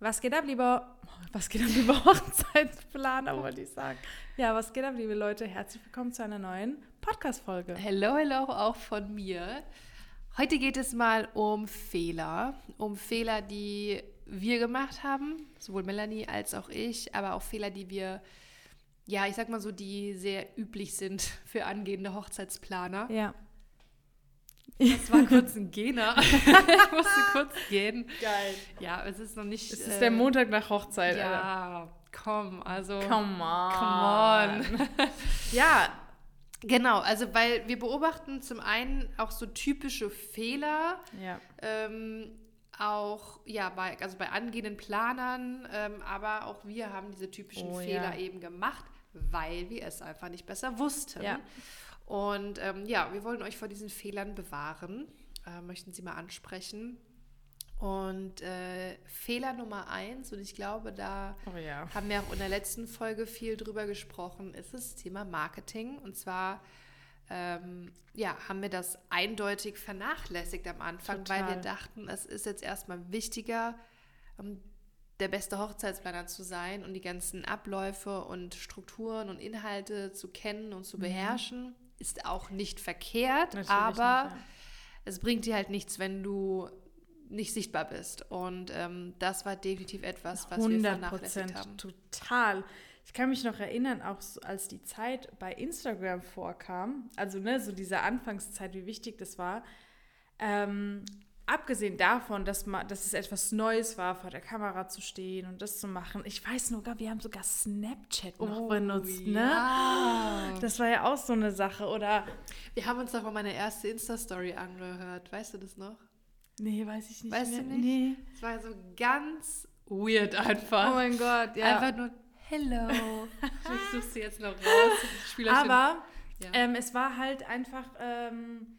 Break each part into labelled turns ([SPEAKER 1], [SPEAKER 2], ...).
[SPEAKER 1] Was geht ab, lieber, was geht ab, lieber Hochzeitsplaner, wollte ich sagen. Ja, was geht ab, liebe Leute? Herzlich willkommen zu einer neuen Podcast-Folge.
[SPEAKER 2] Hello, hello, auch von mir. Heute geht es mal um Fehler, um Fehler, die wir gemacht haben, sowohl Melanie als auch ich, aber auch Fehler, die wir, ja, ich sag mal so, die sehr üblich sind für angehende Hochzeitsplaner.
[SPEAKER 1] Ja.
[SPEAKER 2] Das war kurz ein Gena. ich musste kurz gehen.
[SPEAKER 1] Geil.
[SPEAKER 2] Ja, es ist noch nicht.
[SPEAKER 1] Es ist äh, der Montag nach Hochzeit.
[SPEAKER 2] Ja, Alter. komm, also.
[SPEAKER 1] Come on.
[SPEAKER 2] Come on.
[SPEAKER 1] ja.
[SPEAKER 2] Genau, also weil wir beobachten zum einen auch so typische Fehler.
[SPEAKER 1] Ja.
[SPEAKER 2] Ähm, auch ja bei also bei angehenden Planern, ähm, aber auch wir haben diese typischen
[SPEAKER 1] Oh,
[SPEAKER 2] Fehler
[SPEAKER 1] ja.
[SPEAKER 2] eben gemacht, weil wir es einfach nicht besser wussten.
[SPEAKER 1] Ja.
[SPEAKER 2] Und ähm, ja, wir wollen euch vor diesen Fehlern bewahren, äh, möchten sie mal ansprechen. Und äh, Fehler Nummer eins, und ich glaube, da
[SPEAKER 1] Oh ja.
[SPEAKER 2] haben wir auch in der letzten Folge viel drüber gesprochen, ist das Thema Marketing. Und zwar ähm, ja, haben wir das eindeutig vernachlässigt am Anfang, weil wir
[SPEAKER 1] Total.
[SPEAKER 2] dachten, es ist jetzt erstmal wichtiger, ähm, der beste Hochzeitsplaner zu sein und die ganzen Abläufe und Strukturen und Inhalte zu kennen und zu beherrschen. Ist auch nicht verkehrt.
[SPEAKER 1] Natürlich
[SPEAKER 2] aber
[SPEAKER 1] nicht, ja.
[SPEAKER 2] es bringt dir halt nichts, wenn du nicht sichtbar bist. Und ähm, das war definitiv etwas, was wir
[SPEAKER 1] 100
[SPEAKER 2] vernachlässigt
[SPEAKER 1] Prozent,
[SPEAKER 2] haben.
[SPEAKER 1] total. Ich kann mich noch erinnern, auch so, als die Zeit bei Instagram vorkam, also ne, so diese Anfangszeit, wie wichtig das war. Ähm, abgesehen davon, dass, ma, dass es etwas Neues war, vor der Kamera zu stehen und das zu machen. Ich weiß noch, wir haben sogar Snapchat noch
[SPEAKER 2] Oh,
[SPEAKER 1] benutzt, ne?
[SPEAKER 2] ja.
[SPEAKER 1] Das war ja auch so eine Sache. Oder,
[SPEAKER 2] Wir haben uns doch mal meine erste Insta-Story angehört. Weißt du das noch?
[SPEAKER 1] nee, weiß ich nicht.
[SPEAKER 2] Weißt
[SPEAKER 1] mehr.
[SPEAKER 2] du nicht?
[SPEAKER 1] Nee.
[SPEAKER 2] Es war so ganz weird einfach.
[SPEAKER 1] Oh mein Gott, ja.
[SPEAKER 2] Einfach nur, hello. ich suche sie jetzt noch raus.
[SPEAKER 1] Aber
[SPEAKER 2] ja.
[SPEAKER 1] ähm, es war halt einfach, ähm,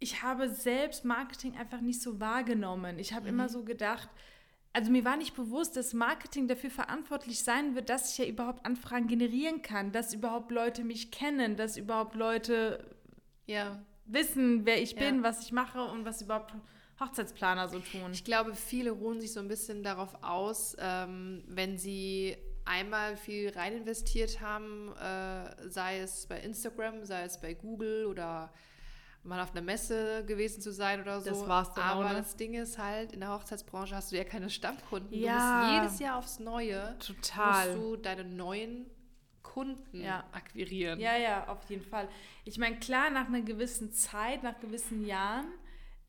[SPEAKER 1] ich habe selbst Marketing einfach nicht so wahrgenommen. Ich habe
[SPEAKER 2] Mhm.
[SPEAKER 1] immer so gedacht, also mir war nicht bewusst, dass Marketing dafür verantwortlich sein wird, dass ich ja überhaupt Anfragen generieren kann, dass überhaupt Leute mich kennen, dass überhaupt Leute
[SPEAKER 2] ja.
[SPEAKER 1] wissen, wer ich
[SPEAKER 2] Ja.
[SPEAKER 1] bin, was ich mache und was überhaupt Hochzeitsplaner so tun.
[SPEAKER 2] Ich glaube, viele ruhen sich so ein bisschen darauf aus, ähm, wenn sie einmal viel rein investiert haben, äh, sei es bei Instagram, sei es bei Google oder mal auf einer Messe gewesen zu sein oder so.
[SPEAKER 1] Das war's dann
[SPEAKER 2] Aber
[SPEAKER 1] auch, ne?
[SPEAKER 2] das Ding ist halt, in der Hochzeitsbranche hast du ja keine Stammkunden.
[SPEAKER 1] Ja.
[SPEAKER 2] Du musst jedes Jahr aufs Neue
[SPEAKER 1] Total.
[SPEAKER 2] musst du deine neuen Kunden
[SPEAKER 1] Ja.
[SPEAKER 2] akquirieren.
[SPEAKER 1] Ja, ja, auf jeden Fall. Ich meine, klar, nach einer gewissen Zeit, nach gewissen Jahren,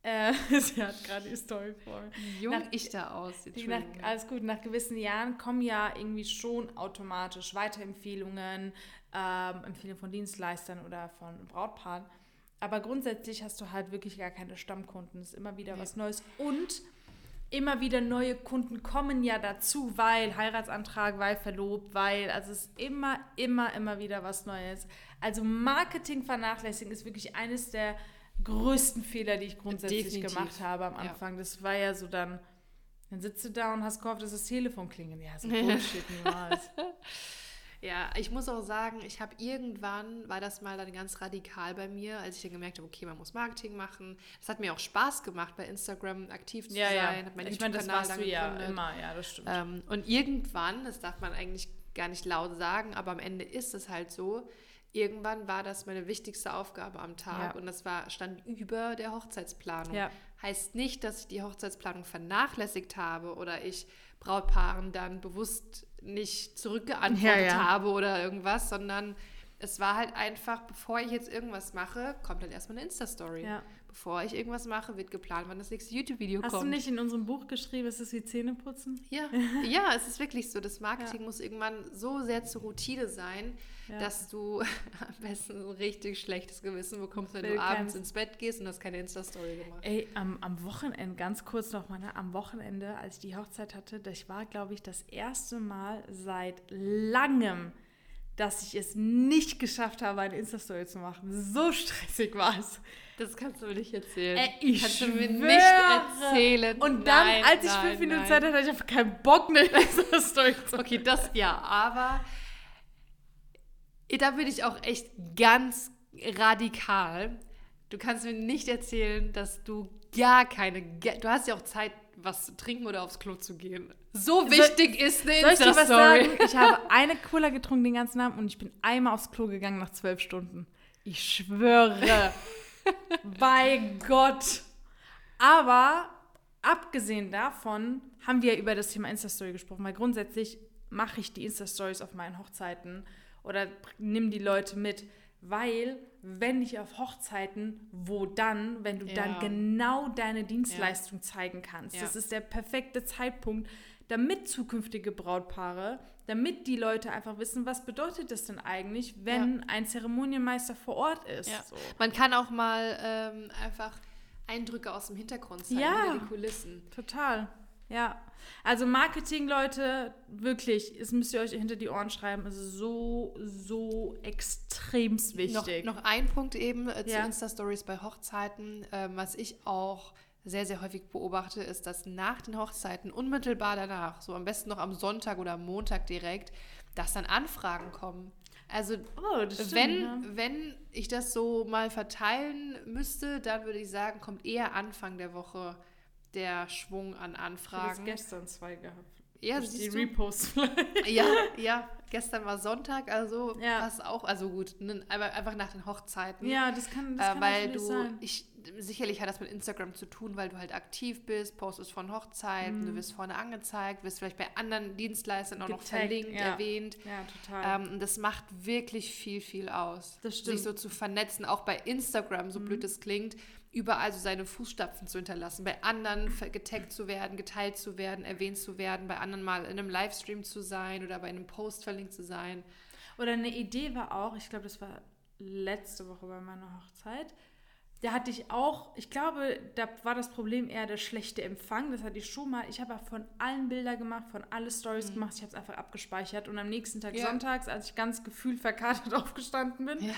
[SPEAKER 1] äh, sie hat gerade die Story vor mir.
[SPEAKER 2] Wie jung
[SPEAKER 1] Nach-
[SPEAKER 2] ich da aus.
[SPEAKER 1] Nach, alles gut, nach gewissen Jahren kommen ja irgendwie schon automatisch Weiterempfehlungen, ähm, Empfehlungen von Dienstleistern oder von Brautpaaren. Aber grundsätzlich hast du halt wirklich gar keine Stammkunden. Es ist immer wieder
[SPEAKER 2] Nee.
[SPEAKER 1] was Neues. Und immer wieder neue Kunden kommen ja dazu, weil Heiratsantrag, weil verlobt, weil, also es ist immer, immer, immer wieder was Neues. Also Marketing vernachlässigen ist wirklich eines der größten Fehler, die ich grundsätzlich
[SPEAKER 2] Definitiv.
[SPEAKER 1] gemacht habe am
[SPEAKER 2] Ja.
[SPEAKER 1] Anfang. Das war ja so dann, dann sitzt du da und hast gehofft, dass das Telefon klingelt. Ja, so Bullshit niemals.
[SPEAKER 2] Ja, ich muss auch sagen, ich habe irgendwann, war das mal dann ganz radikal bei mir, als ich dann gemerkt habe, okay, man muss Marketing machen. Es hat mir auch Spaß gemacht, bei Instagram aktiv zu
[SPEAKER 1] ja, ja.
[SPEAKER 2] sein. Hab meinen
[SPEAKER 1] Ich meine, das warst du ja
[SPEAKER 2] gegründet.
[SPEAKER 1] immer, ja, das stimmt.
[SPEAKER 2] Ähm, und irgendwann, das darf man eigentlich gar nicht laut sagen, aber am Ende ist es halt so, irgendwann war das meine wichtigste Aufgabe am Tag
[SPEAKER 1] Ja.
[SPEAKER 2] und das war, stand über der Hochzeitsplanung.
[SPEAKER 1] Ja.
[SPEAKER 2] Heißt nicht, dass ich die Hochzeitsplanung vernachlässigt habe oder ich Brautpaaren dann bewusst nicht zurückgeantwortet
[SPEAKER 1] Ja, ja.
[SPEAKER 2] habe oder irgendwas, sondern es war halt einfach, bevor ich jetzt irgendwas mache, kommt dann erstmal eine Insta-Story.
[SPEAKER 1] Ja.
[SPEAKER 2] Bevor ich irgendwas mache, wird geplant, wann das nächste YouTube-Video
[SPEAKER 1] Hast
[SPEAKER 2] kommt.
[SPEAKER 1] du nicht in unserem Buch geschrieben, es ist wie Zähneputzen?
[SPEAKER 2] Ja, ja, es ist wirklich so. Das Marketing muss irgendwann so sehr zur Routine sein,
[SPEAKER 1] Ja.
[SPEAKER 2] dass du am besten so ein richtig schlechtes Gewissen bekommst, wenn
[SPEAKER 1] Will
[SPEAKER 2] du abends ins Bett gehst und hast keine Insta-Story gemacht.
[SPEAKER 1] Ey, am, am Wochenende, ganz kurz noch mal, ne, am Wochenende, als ich die Hochzeit hatte, das war, glaube ich, das erste Mal seit langem, dass ich es nicht geschafft habe, eine Insta-Story zu machen. So stressig war es.
[SPEAKER 2] Das kannst du mir nicht erzählen.
[SPEAKER 1] Ey, ich
[SPEAKER 2] kannst du mir
[SPEAKER 1] schwöre.
[SPEAKER 2] nicht erzählen.
[SPEAKER 1] Und dann,
[SPEAKER 2] Nein,
[SPEAKER 1] als ich
[SPEAKER 2] nein,
[SPEAKER 1] fünf Minuten
[SPEAKER 2] nein.
[SPEAKER 1] Zeit hatte, hatte ich einfach keinen Bock, eine Insta-Story zu machen.
[SPEAKER 2] Okay, das ja, aber da bin ich auch echt ganz radikal. Du kannst mir nicht erzählen, dass du gar keine, du hast ja auch Zeit was zu trinken oder aufs Klo zu gehen. So wichtig
[SPEAKER 1] soll,
[SPEAKER 2] ist eine
[SPEAKER 1] Soll ich dir was
[SPEAKER 2] Insta-Story.
[SPEAKER 1] sagen? Ich habe eine Cola getrunken den ganzen Abend und ich bin einmal aufs Klo gegangen nach zwölf Stunden. Ich schwöre. Bei Gott. Aber abgesehen davon haben wir über das Thema Insta-Story gesprochen, weil grundsätzlich mache ich die Insta-Stories auf meinen Hochzeiten oder nimm die Leute mit, weil wenn nicht auf Hochzeiten, wo dann, wenn du
[SPEAKER 2] Ja.
[SPEAKER 1] dann genau deine Dienstleistung zeigen kannst.
[SPEAKER 2] Ja.
[SPEAKER 1] Das ist der perfekte Zeitpunkt, damit zukünftige Brautpaare, damit die Leute einfach wissen, was bedeutet das denn eigentlich, wenn ein Zeremonienmeister vor Ort ist.
[SPEAKER 2] Ja.
[SPEAKER 1] So.
[SPEAKER 2] Man kann auch mal ähm, einfach Eindrücke aus dem Hintergrund zeigen,
[SPEAKER 1] Ja.
[SPEAKER 2] hinter die Kulissen.
[SPEAKER 1] Total. Ja. Also Marketing, Leute, wirklich, das müsst ihr euch hinter die Ohren schreiben, ist so, so extremst
[SPEAKER 2] Noch,
[SPEAKER 1] wichtig.
[SPEAKER 2] noch ein Punkt eben äh, zu
[SPEAKER 1] Ja.
[SPEAKER 2] Insta-Stories bei Hochzeiten, ähm, was ich auch sehr, sehr häufig beobachte, ist, dass nach den Hochzeiten, unmittelbar danach, so am besten noch am Sonntag oder am Montag direkt, dass dann Anfragen kommen. Also
[SPEAKER 1] oh, stimmt,
[SPEAKER 2] wenn,
[SPEAKER 1] ja.
[SPEAKER 2] wenn ich das so mal verteilen müsste, dann würde ich sagen, kommt eher Anfang der Woche der Schwung an
[SPEAKER 1] Ich habe
[SPEAKER 2] Anfragen.
[SPEAKER 1] gestern zwei gehabt.
[SPEAKER 2] Ja,
[SPEAKER 1] Durch die? Reposts vielleicht.
[SPEAKER 2] Ja, ja, gestern war Sonntag, also
[SPEAKER 1] Ja.
[SPEAKER 2] passt auch, also gut, ne, aber einfach nach den Hochzeiten.
[SPEAKER 1] Ja, das kann, das
[SPEAKER 2] äh,
[SPEAKER 1] kann
[SPEAKER 2] weil du,
[SPEAKER 1] sein.
[SPEAKER 2] ich, sicherlich hat das mit Instagram zu tun, weil du halt aktiv bist, postest von Hochzeiten,
[SPEAKER 1] Mhm.
[SPEAKER 2] du wirst vorne angezeigt, wirst vielleicht bei anderen Dienstleistern auch noch
[SPEAKER 1] Getaggt,
[SPEAKER 2] verlinkt,
[SPEAKER 1] ja.
[SPEAKER 2] erwähnt.
[SPEAKER 1] Ja, total.
[SPEAKER 2] Ähm, und das macht wirklich viel, viel aus.
[SPEAKER 1] Das stimmt. Mhm.
[SPEAKER 2] Sich so zu vernetzen, auch bei Instagram, so blöd es klingt, überall so seine Fußstapfen zu hinterlassen, bei anderen getaggt zu werden, geteilt zu werden, erwähnt zu werden, bei anderen mal in einem Livestream zu sein oder bei einem Post verlinkt zu sein.
[SPEAKER 1] Oder eine Idee war auch, ich glaube, das war letzte Woche bei meiner Hochzeit. Da hatte ich auch, ich glaube, da war das Problem eher der schlechte Empfang. Das hatte ich schon mal. Ich habe von allen Bilder gemacht, von alle Stories gemacht. Ich habe es einfach abgespeichert. Und am nächsten Tag
[SPEAKER 2] Mhm. Ja.
[SPEAKER 1] sonntags, als ich ganz gefühlt verkatert aufgestanden bin,
[SPEAKER 2] Ja.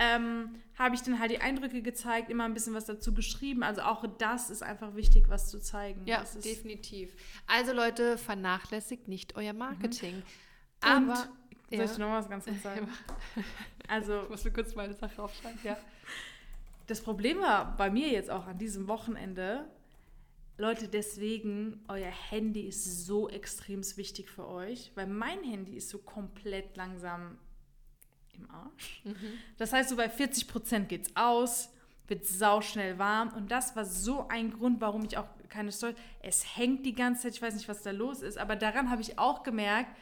[SPEAKER 1] Ähm, habe ich dann halt die Eindrücke gezeigt, immer ein bisschen was dazu geschrieben. Also auch das ist einfach wichtig, was zu zeigen.
[SPEAKER 2] Ja,
[SPEAKER 1] das ist,
[SPEAKER 2] definitiv. Also Leute, vernachlässigt nicht euer Marketing.
[SPEAKER 1] Und,
[SPEAKER 2] Aber
[SPEAKER 1] soll
[SPEAKER 2] ja.
[SPEAKER 1] ich noch was ganz kurz sagen? Also
[SPEAKER 2] ich muss mir kurz meine Sache aufschreiben. Ja.
[SPEAKER 1] Das Problem war bei mir jetzt auch an diesem Wochenende, Leute, deswegen, euer Handy ist so extrem wichtig für euch, weil mein Handy ist so komplett langsam im Arsch. Das heißt, so bei 40 Prozent geht's aus, wird sauschnell warm und das war so ein Grund, warum ich auch keine Story. Es hängt die ganze Zeit, ich weiß nicht, was da los ist, aber daran habe ich auch gemerkt,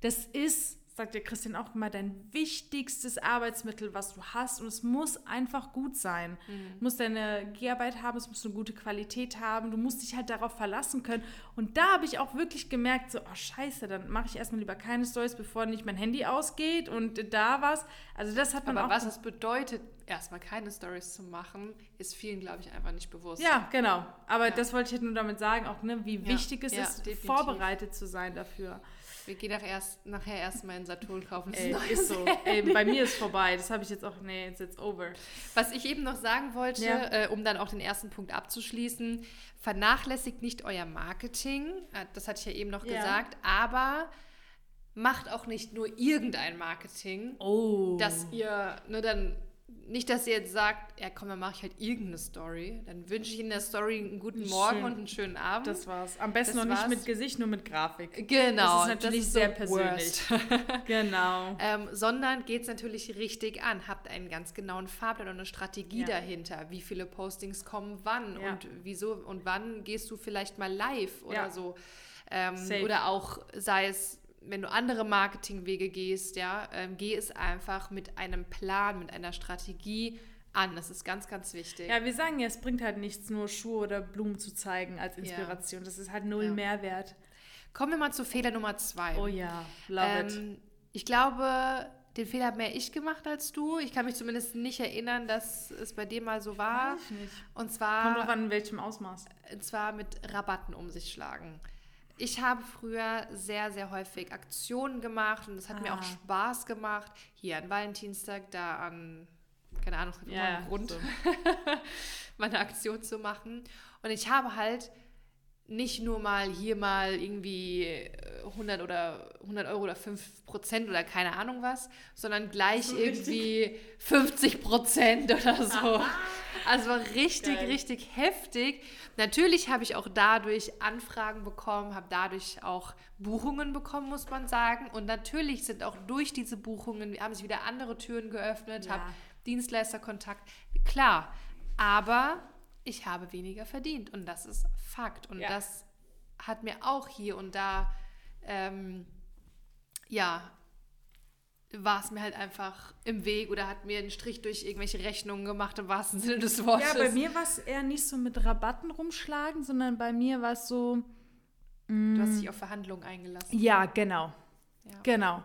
[SPEAKER 1] das ist, sagt der Christian auch immer, dein wichtigstes Arbeitsmittel, was du hast. Und es muss einfach gut sein. Du musst deine Geharbeit haben, es muss eine gute Qualität haben. Du musst dich halt darauf verlassen können. Und da habe ich auch wirklich gemerkt, so, oh scheiße, dann mache ich erstmal lieber keine Stories, bevor nicht mein Handy ausgeht und da was. Also das hat man
[SPEAKER 2] Aber
[SPEAKER 1] auch.
[SPEAKER 2] was es bedeutet, erstmal keine Stories zu machen, ist vielen, glaube ich, einfach nicht bewusst.
[SPEAKER 1] ja, genau. Aber
[SPEAKER 2] Ja.
[SPEAKER 1] das wollte ich halt nur damit sagen, auch ne, wie
[SPEAKER 2] Ja,
[SPEAKER 1] wichtig es
[SPEAKER 2] ja,
[SPEAKER 1] ist,
[SPEAKER 2] definitiv.
[SPEAKER 1] vorbereitet zu sein dafür.
[SPEAKER 2] Wir gehen nach erst, nachher erstmal in Saturn kaufen.
[SPEAKER 1] Ey, ist so. Ey, bei mir ist vorbei. Das habe ich jetzt auch. Nee, it's, it's over.
[SPEAKER 2] Was ich eben noch sagen wollte,
[SPEAKER 1] Ja.
[SPEAKER 2] äh, um dann auch den ersten Punkt abzuschließen, vernachlässigt nicht euer Marketing, äh, das hatte ich ja eben noch
[SPEAKER 1] Ja.
[SPEAKER 2] gesagt, aber macht auch nicht nur irgendein Marketing,
[SPEAKER 1] Oh.
[SPEAKER 2] dass ihr, ne, dann nicht, dass ihr jetzt sagt, ja komm, dann mache ich halt irgendeine Story, dann wünsche ich in der Story einen guten Morgen
[SPEAKER 1] Schön.
[SPEAKER 2] und einen schönen Abend.
[SPEAKER 1] Das war's. Am besten
[SPEAKER 2] Das
[SPEAKER 1] noch nicht
[SPEAKER 2] war's.
[SPEAKER 1] mit Gesicht, nur mit Grafik.
[SPEAKER 2] genau,
[SPEAKER 1] Das ist natürlich
[SPEAKER 2] ist
[SPEAKER 1] sehr persönlich. Genau.
[SPEAKER 2] Ähm, sondern geht es natürlich richtig an. Habt einen ganz genauen Fahrplan und eine Strategie
[SPEAKER 1] Ja.
[SPEAKER 2] dahinter. Wie viele Postings kommen wann
[SPEAKER 1] Ja.
[SPEAKER 2] und wieso und wann gehst du vielleicht mal live oder
[SPEAKER 1] Ja.
[SPEAKER 2] so. Ähm, oder auch sei es, wenn du andere Marketingwege gehst, ja, ähm, geh es einfach mit einem Plan, mit einer Strategie an. Das ist ganz, ganz wichtig.
[SPEAKER 1] Ja, wir sagen ja, es bringt halt nichts, nur Schuhe oder Blumen zu zeigen als Inspiration. Das ist halt null
[SPEAKER 2] Ja.
[SPEAKER 1] Mehrwert.
[SPEAKER 2] Kommen wir mal zu Fehler Nummer zwei.
[SPEAKER 1] Oh ja, love it.
[SPEAKER 2] Ähm, ich glaube, den Fehler habe mehr ich gemacht als du. Ich kann mich zumindest nicht erinnern, dass es bei dir mal so war.
[SPEAKER 1] Weiß ich nicht.
[SPEAKER 2] Und
[SPEAKER 1] Kommt
[SPEAKER 2] zwar,
[SPEAKER 1] drauf an, in welchem Ausmaß.
[SPEAKER 2] und zwar mit Rabatten um sich schlagen. Ich habe früher sehr, sehr häufig Aktionen gemacht und es hat mir auch
[SPEAKER 1] Ah.
[SPEAKER 2] Spaß gemacht. Hier an Valentinstag, da an, keine Ahnung,
[SPEAKER 1] Ja,
[SPEAKER 2] einen Grund,
[SPEAKER 1] so.
[SPEAKER 2] meine Aktion zu machen. Und ich habe halt nicht nur mal hier mal irgendwie äh, 100 oder 100 Euro oder 5 Prozent oder keine Ahnung was, sondern gleich
[SPEAKER 1] So
[SPEAKER 2] irgendwie 50 Prozent oder so. Also war richtig,
[SPEAKER 1] Geil.
[SPEAKER 2] richtig heftig. Natürlich habe ich auch dadurch Anfragen bekommen, habe dadurch auch Buchungen bekommen, muss man sagen. Und natürlich sind auch durch diese Buchungen, haben sich wieder andere Türen geöffnet,
[SPEAKER 1] Ja.
[SPEAKER 2] habe Dienstleisterkontakt. Klar, aber ich habe weniger verdient und das ist Fakt. Und
[SPEAKER 1] Ja.
[SPEAKER 2] das hat mir auch hier und da, ähm, ja, war es mir halt einfach im Weg oder hat mir einen Strich durch irgendwelche Rechnungen gemacht, im wahrsten Sinne des Wortes.
[SPEAKER 1] Ja, bei mir war es eher nicht so mit Rabatten rumschlagen, sondern bei mir war es so,
[SPEAKER 2] Du hast dich auf Verhandlungen eingelassen.
[SPEAKER 1] ja, genau,
[SPEAKER 2] Ja.
[SPEAKER 1] genau.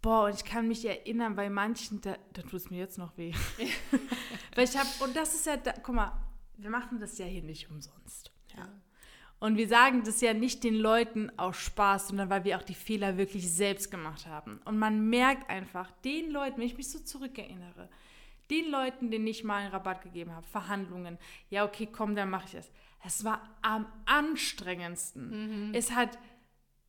[SPEAKER 1] Boah, und ich kann mich erinnern, bei manchen, da, da tut es mir jetzt noch weh. Weil ich habe, und das ist ja, da, guck mal, wir machen das ja hier nicht umsonst. Ja. Und wir sagen das ja nicht den Leuten aus Spaß, sondern weil wir auch die Fehler wirklich selbst gemacht haben. Und man merkt einfach, den Leuten, wenn ich mich so zurückerinnere, den Leuten, denen ich mal einen Rabatt gegeben habe, Verhandlungen, ja, okay, komm, dann mache ich das. Es war am anstrengendsten. Es hat,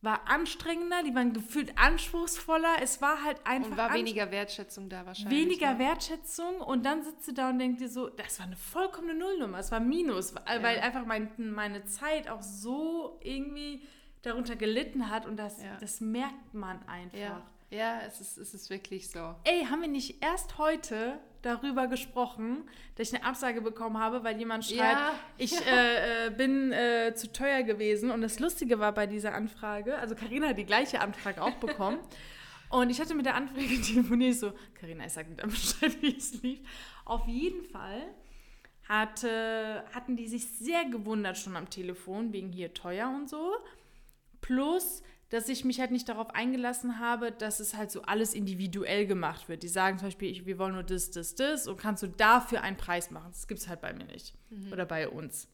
[SPEAKER 1] war anstrengender, die waren gefühlt anspruchsvoller. Es war halt einfach
[SPEAKER 2] Und war weniger Wertschätzung da wahrscheinlich.
[SPEAKER 1] weniger
[SPEAKER 2] ne?
[SPEAKER 1] Wertschätzung und dann sitzt du da und denkst dir so, das war eine vollkommene Nullnummer, es war Minus, weil weil einfach mein, meine Zeit auch so irgendwie darunter gelitten hat und das,
[SPEAKER 2] Ja.
[SPEAKER 1] das merkt man einfach.
[SPEAKER 2] Ja, ja es, ist, es ist wirklich so.
[SPEAKER 1] Ey, haben wir nicht erst heute darüber gesprochen, dass ich eine Absage bekommen habe, weil jemand schreibt,
[SPEAKER 2] Ja.
[SPEAKER 1] ich äh, äh, bin äh, zu teuer gewesen. Und das Lustige war bei dieser Anfrage, also Karina hat die gleiche Anfrage auch bekommen. Und ich hatte mit der Anfrage telefoniert, so, Karina, ich sag dir dann Bescheid, wie es lief. Auf jeden Fall hatte, hatten die sich sehr gewundert schon am Telefon, wegen hier teuer und so. Plus, dass ich mich halt nicht darauf eingelassen habe, dass es halt so alles individuell gemacht wird. Die sagen zum Beispiel, ich, wir wollen nur das, das, das und kannst du dafür einen Preis machen. Das gibt es halt bei mir nicht. Oder bei uns.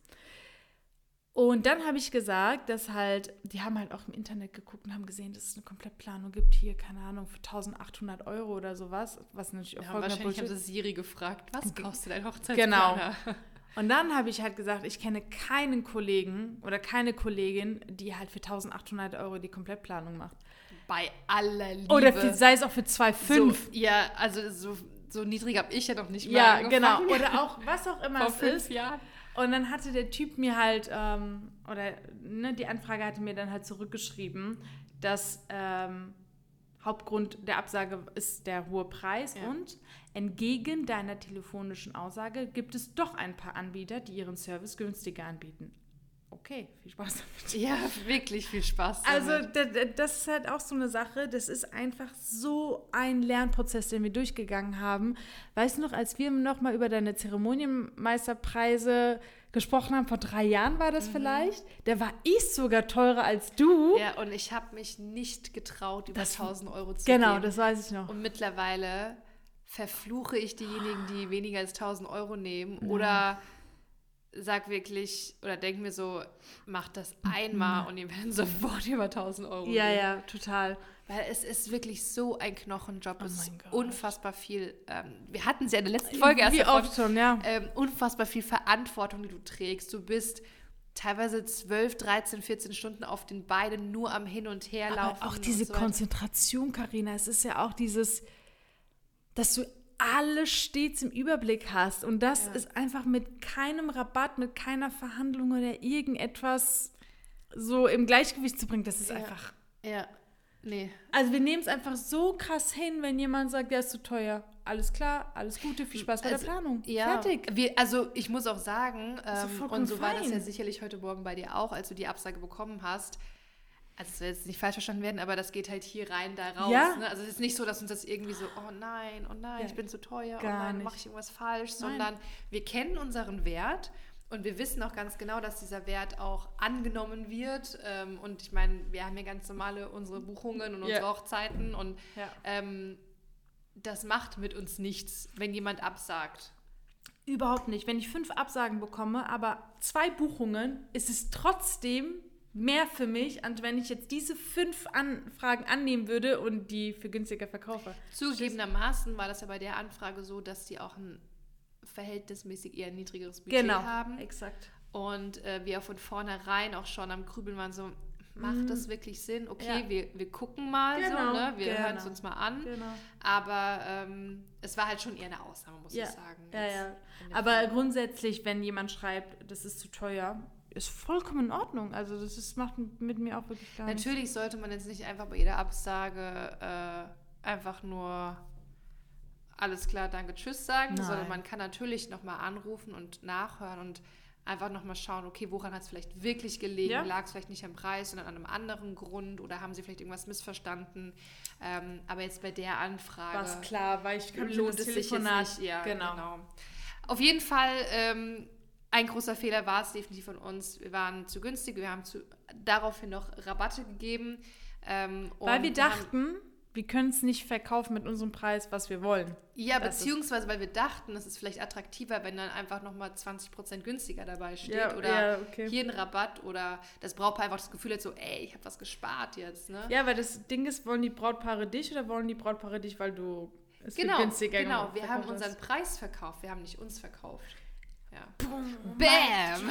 [SPEAKER 1] Und dann habe ich gesagt, dass halt, die haben halt auch im Internet geguckt und haben gesehen, dass es eine Komplettplanung gibt hier, keine Ahnung, für 1800 Euro oder sowas, was natürlich auch
[SPEAKER 2] Ja, wahrscheinlich haben
[SPEAKER 1] Bullshit
[SPEAKER 2] sie Siri gefragt, was kostet ein
[SPEAKER 1] Genau. Und dann habe ich halt gesagt, ich kenne keinen Kollegen oder keine Kollegin, die halt für 1800 Euro die Komplettplanung macht.
[SPEAKER 2] Bei aller Liebe.
[SPEAKER 1] Oder für, sei es auch für 2,5.
[SPEAKER 2] So, ja, also so, so niedrig habe ich ja noch nicht mal
[SPEAKER 1] ja,
[SPEAKER 2] angefangen.
[SPEAKER 1] genau. Oder auch, was auch immer
[SPEAKER 2] Vor
[SPEAKER 1] es
[SPEAKER 2] fünf
[SPEAKER 1] ist.
[SPEAKER 2] Jahren.
[SPEAKER 1] Und dann hatte der Typ mir halt, ähm, oder ne, die Anfrage hatte mir dann halt zurückgeschrieben, dass ähm, Hauptgrund der Absage ist der hohe Preis
[SPEAKER 2] Ja.
[SPEAKER 1] und entgegen deiner telefonischen Aussage gibt es doch ein paar Anbieter, die ihren Service günstiger anbieten. Okay, viel Spaß damit.
[SPEAKER 2] Ja, wirklich viel Spaß.
[SPEAKER 1] Also
[SPEAKER 2] damit.
[SPEAKER 1] da- da- das ist halt auch so eine Sache, das ist einfach so ein Lernprozess, den wir durchgegangen haben. Weißt du noch, als wir noch mal über deine Zeremonienmeisterpreise gesprochen haben, vor drei Jahren war das vielleicht, da war ich sogar teurer als du.
[SPEAKER 2] ja, und ich habe mich nicht getraut, über
[SPEAKER 1] Das-
[SPEAKER 2] 1000 Euro zu
[SPEAKER 1] genau,
[SPEAKER 2] geben.
[SPEAKER 1] das weiß ich noch.
[SPEAKER 2] Und mittlerweile verfluche ich diejenigen, die weniger als 1000 Euro nehmen oder sag wirklich oder denk mir so, mach das einmal und ihr werden sofort über 1000 Euro
[SPEAKER 1] Ja,
[SPEAKER 2] geben.
[SPEAKER 1] ja, total.
[SPEAKER 2] Weil es ist wirklich so ein Knochenjob. es ist unfassbar viel. Ähm, wir hatten es ja in der letzten Folge erst
[SPEAKER 1] Wie
[SPEAKER 2] davon,
[SPEAKER 1] oft schon, ja.
[SPEAKER 2] ähm, unfassbar viel Verantwortung, die du trägst. Du bist teilweise 12, 13, 14 Stunden auf den Beinen nur am Hin und Her laufen.
[SPEAKER 1] Aber auch diese
[SPEAKER 2] so.
[SPEAKER 1] Konzentration, Karina, es ist ja auch dieses, dass du alles stets im Überblick hast. Und das
[SPEAKER 2] Ja.
[SPEAKER 1] ist einfach mit keinem Rabatt, mit keiner Verhandlung oder irgendetwas so im Gleichgewicht zu bringen. Das ist
[SPEAKER 2] Ja.
[SPEAKER 1] einfach.
[SPEAKER 2] Ja, nee.
[SPEAKER 1] Also wir nehmen es einfach so krass hin, wenn jemand sagt, der ist zu teuer. Alles klar, alles Gute, viel Spaß bei
[SPEAKER 2] Also,
[SPEAKER 1] der Planung.
[SPEAKER 2] Ja,
[SPEAKER 1] Fertig.
[SPEAKER 2] Wir, also ich muss auch sagen, ähm, und so war das
[SPEAKER 1] fein.
[SPEAKER 2] ja sicherlich heute Morgen bei dir auch, als du die Absage bekommen hast. Also es soll jetzt nicht falsch verstanden werden, aber das geht halt hier rein, da raus.
[SPEAKER 1] Ja.
[SPEAKER 2] Ne? Also es ist nicht so, dass uns das irgendwie so, oh nein, oh nein,
[SPEAKER 1] Ja,
[SPEAKER 2] ich bin zu teuer, oh nein, mache ich irgendwas falsch,
[SPEAKER 1] Nein.
[SPEAKER 2] sondern wir kennen unseren Wert und wir wissen auch ganz genau, dass dieser Wert auch angenommen wird. Ähm, und ich meine, wir haben ja ganz normale unsere Buchungen und unsere
[SPEAKER 1] Ja.
[SPEAKER 2] Hochzeiten und
[SPEAKER 1] Ja.
[SPEAKER 2] ähm, das macht mit uns nichts, wenn jemand absagt.
[SPEAKER 1] Überhaupt nicht. Wenn ich fünf Absagen bekomme, aber zwei Buchungen, ist es trotzdem mehr für mich, als wenn ich jetzt diese fünf Anfragen annehmen würde und die für günstiger verkaufe.
[SPEAKER 2] Zugegebenermaßen war das ja bei der Anfrage so, dass die auch ein verhältnismäßig eher niedrigeres Budget
[SPEAKER 1] Genau,
[SPEAKER 2] haben.
[SPEAKER 1] exakt.
[SPEAKER 2] Und äh, wir von vornherein auch schon am Grübeln waren so, macht das wirklich Sinn? Okay,
[SPEAKER 1] Ja.
[SPEAKER 2] wir, wir gucken mal
[SPEAKER 1] Genau,
[SPEAKER 2] so, ne? wir
[SPEAKER 1] genau.
[SPEAKER 2] hören es uns mal an.
[SPEAKER 1] Genau.
[SPEAKER 2] Aber ähm, es war halt schon eher eine Ausnahme, muss
[SPEAKER 1] Ja,
[SPEAKER 2] ich sagen.
[SPEAKER 1] Ja, ja. Aber
[SPEAKER 2] Fall.
[SPEAKER 1] grundsätzlich, wenn jemand schreibt, das ist zu teuer, ist vollkommen in Ordnung. Also das ist, macht mit mir auch wirklich gar nichts.
[SPEAKER 2] Natürlich sollte man jetzt nicht einfach bei jeder Absage äh, einfach nur alles klar, danke, tschüss sagen,
[SPEAKER 1] Nein.
[SPEAKER 2] sondern man kann natürlich nochmal anrufen und nachhören und einfach nochmal schauen, okay, woran hat es vielleicht wirklich gelegen?
[SPEAKER 1] Ja.
[SPEAKER 2] Lag es vielleicht nicht am Preis, sondern an einem anderen Grund oder haben sie vielleicht irgendwas missverstanden? Ähm, aber jetzt bei der Anfrage
[SPEAKER 1] War klar, weil ich kann
[SPEAKER 2] lohnt es sich jetzt nicht. Ja,
[SPEAKER 1] genau.
[SPEAKER 2] genau. Auf jeden Fall, ähm, ein großer Fehler war es definitiv von uns. Wir waren zu günstig, wir haben zu, daraufhin noch Rabatte gegeben. Ähm,
[SPEAKER 1] Weil wir dachten, wir können es nicht verkaufen mit unserem Preis, was wir wollen.
[SPEAKER 2] Ja,
[SPEAKER 1] Das
[SPEAKER 2] beziehungsweise weil wir dachten, es ist vielleicht attraktiver, wenn dann einfach nochmal 20% günstiger dabei steht.
[SPEAKER 1] Ja,
[SPEAKER 2] oder
[SPEAKER 1] ja, okay.
[SPEAKER 2] hier ein Rabatt oder das Brautpaar einfach das Gefühl hat, so, ey, ich habe was gespart jetzt. Ne?
[SPEAKER 1] Ja, weil das Ding ist, wollen die Brautpaare dich oder wollen die Brautpaare dich, weil du es
[SPEAKER 2] genau,
[SPEAKER 1] günstiger
[SPEAKER 2] genau. Wir haben unseren? Preis verkauft, wir haben nicht uns verkauft. Ja.
[SPEAKER 1] Bam!
[SPEAKER 2] Bam!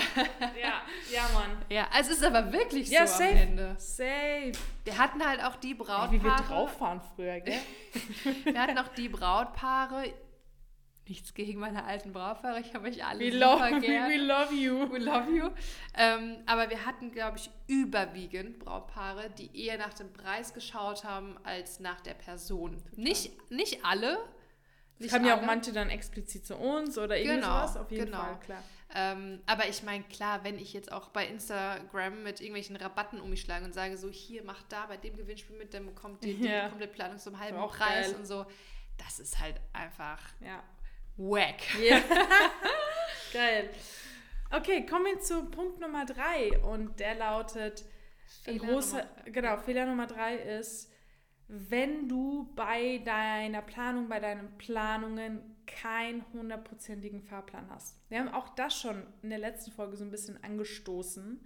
[SPEAKER 1] Ja, ja, Mann.
[SPEAKER 2] Ja, also es ist aber wirklich
[SPEAKER 1] Ja,
[SPEAKER 2] so
[SPEAKER 1] safe.
[SPEAKER 2] am Ende.
[SPEAKER 1] Safe.
[SPEAKER 2] Wir hatten halt auch die Brautpaare.
[SPEAKER 1] wie wir drauf waren früher, gell?
[SPEAKER 2] Wir hatten auch die Brautpaare. Nichts gegen meine alten Brautpaare, ich habe euch alle
[SPEAKER 1] We
[SPEAKER 2] super
[SPEAKER 1] love,
[SPEAKER 2] gern.
[SPEAKER 1] we love you.
[SPEAKER 2] We love you. Ähm, aber wir hatten, glaube ich, überwiegend Brautpaare, die eher nach dem Preis geschaut haben als nach der Person. Nicht, nicht alle. Nicht
[SPEAKER 1] Haben ja auch manche dann explizit zu uns oder irgendwie
[SPEAKER 2] Genau,
[SPEAKER 1] auf jeden
[SPEAKER 2] genau.
[SPEAKER 1] Fall, klar.
[SPEAKER 2] Ähm, aber ich meine, klar, wenn ich jetzt auch bei Instagram mit irgendwelchen Rabatten um mich schlage und sage, so hier, macht da bei dem Gewinnspiel mit, dann bekommt ihr die
[SPEAKER 1] Ja.
[SPEAKER 2] komplette Planung zum halben
[SPEAKER 1] Auch
[SPEAKER 2] Preis
[SPEAKER 1] geil.
[SPEAKER 2] und so. Das ist halt einfach
[SPEAKER 1] Ja.
[SPEAKER 2] wack.
[SPEAKER 1] Ja. Geil. Okay, kommen wir zu Punkt Nummer drei und der lautet,
[SPEAKER 2] Fehler
[SPEAKER 1] großer,
[SPEAKER 2] Nummer drei.
[SPEAKER 1] genau, Fehler Nummer drei ist, wenn du bei deiner Planung, bei deinen Planungen keinen hundertprozentigen Fahrplan hast. Wir haben auch das schon in der letzten Folge so ein bisschen angestoßen.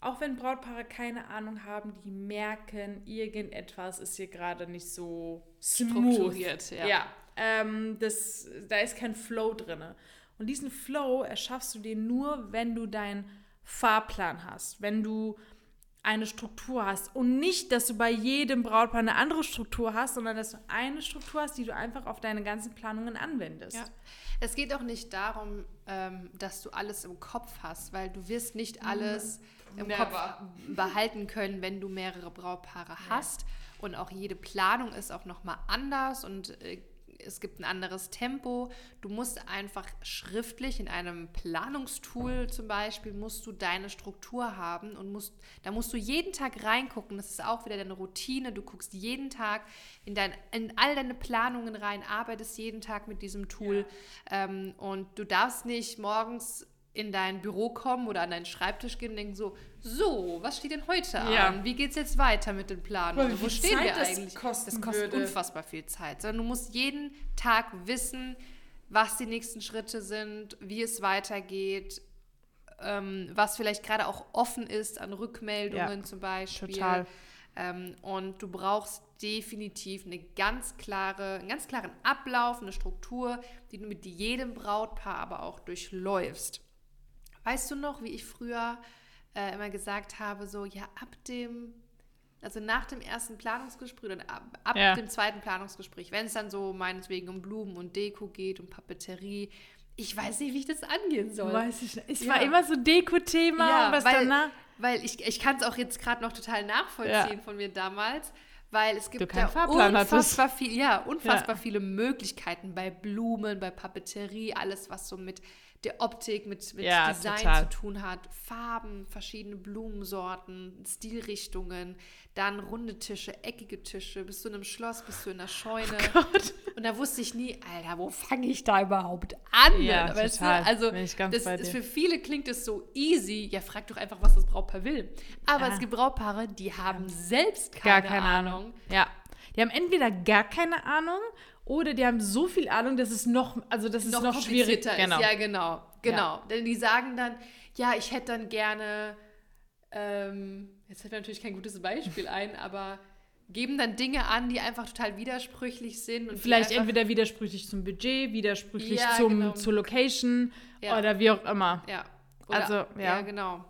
[SPEAKER 1] Auch wenn Brautpaare keine Ahnung haben, die merken, irgendetwas ist hier gerade nicht so smooth.
[SPEAKER 2] Strukturiert, ja.
[SPEAKER 1] Ja, ähm, das, da ist kein Flow drin. Und diesen Flow erschaffst du dir nur, wenn du deinen Fahrplan hast, wenn du eine Struktur hast. Und nicht, dass du bei jedem Brautpaar eine andere Struktur hast, sondern dass du eine Struktur hast, die du einfach auf deine ganzen Planungen anwendest.
[SPEAKER 2] Ja. Es geht auch nicht darum, ähm, dass du alles im Kopf hast, weil du wirst nicht alles im
[SPEAKER 1] Never.
[SPEAKER 2] Kopf behalten können, wenn du mehrere Brautpaare hast. Und auch jede Planung ist auch nochmal anders und äh, es gibt ein anderes Tempo. Du musst einfach schriftlich in einem Planungstool zum Beispiel, musst du deine Struktur haben und musst, da musst du jeden Tag reingucken. Das ist auch wieder deine Routine. Du guckst jeden Tag in, dein, in all deine Planungen rein, arbeitest jeden Tag mit diesem Tool. Ähm, und du darfst nicht morgens in dein Büro kommen oder an deinen Schreibtisch gehen und denken so, so, was steht denn heute
[SPEAKER 1] Ja.
[SPEAKER 2] an? Wie geht es jetzt weiter mit den Planungen?
[SPEAKER 1] Boah, wie
[SPEAKER 2] Wo stehen
[SPEAKER 1] Zeit
[SPEAKER 2] wir
[SPEAKER 1] das
[SPEAKER 2] eigentlich?
[SPEAKER 1] kosten
[SPEAKER 2] das kostet
[SPEAKER 1] würde.
[SPEAKER 2] unfassbar viel Zeit. Sondern du musst jeden Tag wissen, was die nächsten Schritte sind, wie es weitergeht, ähm, was vielleicht gerade auch offen ist an Rückmeldungen
[SPEAKER 1] Ja,
[SPEAKER 2] zum Beispiel.
[SPEAKER 1] total.
[SPEAKER 2] Ähm, und du brauchst definitiv eine ganz klare, einen ganz klaren Ablauf, eine Struktur, die du mit jedem Brautpaar aber auch durchläufst. Weißt du noch, wie ich früher äh, immer gesagt habe, so ja, ab dem, also nach dem ersten Planungsgespräch oder ab, ab
[SPEAKER 1] Ja.
[SPEAKER 2] dem zweiten Planungsgespräch, wenn es dann so meinetwegen um Blumen und Deko geht, um Papeterie, ich weiß nicht, wie ich das angehen soll.
[SPEAKER 1] Weiß ich nicht. Es
[SPEAKER 2] Ja.
[SPEAKER 1] war immer so Deko-Thema
[SPEAKER 2] Ja,
[SPEAKER 1] und was
[SPEAKER 2] weil-
[SPEAKER 1] danach.
[SPEAKER 2] Weil ich, ich kann es auch jetzt gerade noch total nachvollziehen von mir damals, weil es gibt ja unfassbar viel, ja, unfassbar
[SPEAKER 1] Ja.
[SPEAKER 2] viele Möglichkeiten bei Blumen, bei Papeterie, alles was so mit der Optik, mit, mit
[SPEAKER 1] Ja,
[SPEAKER 2] Design
[SPEAKER 1] total.
[SPEAKER 2] zu tun hat, Farben, verschiedene Blumensorten, Stilrichtungen, dann runde Tische, eckige Tische, bist du in einem Schloss, bist du in einer Scheune.
[SPEAKER 1] Oh
[SPEAKER 2] Und da wusste ich nie, Alter, wo fange ich da überhaupt an?
[SPEAKER 1] Ja,
[SPEAKER 2] weißt
[SPEAKER 1] total.
[SPEAKER 2] Du? Also, das ist für viele klingt es so easy. Ja, frag doch einfach, was das Brautpaar will. Aber
[SPEAKER 1] Ja.
[SPEAKER 2] es gibt Brautpaare, die haben selbst
[SPEAKER 1] Gar
[SPEAKER 2] keine,
[SPEAKER 1] keine
[SPEAKER 2] Ahnung.
[SPEAKER 1] Ahnung. Ja. Die haben entweder gar keine Ahnung oder die haben so viel Ahnung, dass es noch, also das ist
[SPEAKER 2] Noch,
[SPEAKER 1] noch, schwierig
[SPEAKER 2] komplizierter ist. Ja, genau. Genau. Denn die sagen dann, ja, ich hätte dann gerne, ähm, jetzt fällt mir natürlich kein gutes Beispiel ein, aber geben dann Dinge an, die einfach total widersprüchlich sind. Und
[SPEAKER 1] Vielleicht entweder widersprüchlich zum Budget, widersprüchlich
[SPEAKER 2] Ja,
[SPEAKER 1] zum,
[SPEAKER 2] genau.
[SPEAKER 1] zur Location
[SPEAKER 2] Ja.
[SPEAKER 1] oder wie auch immer.
[SPEAKER 2] Ja.
[SPEAKER 1] Also, ja.
[SPEAKER 2] genau.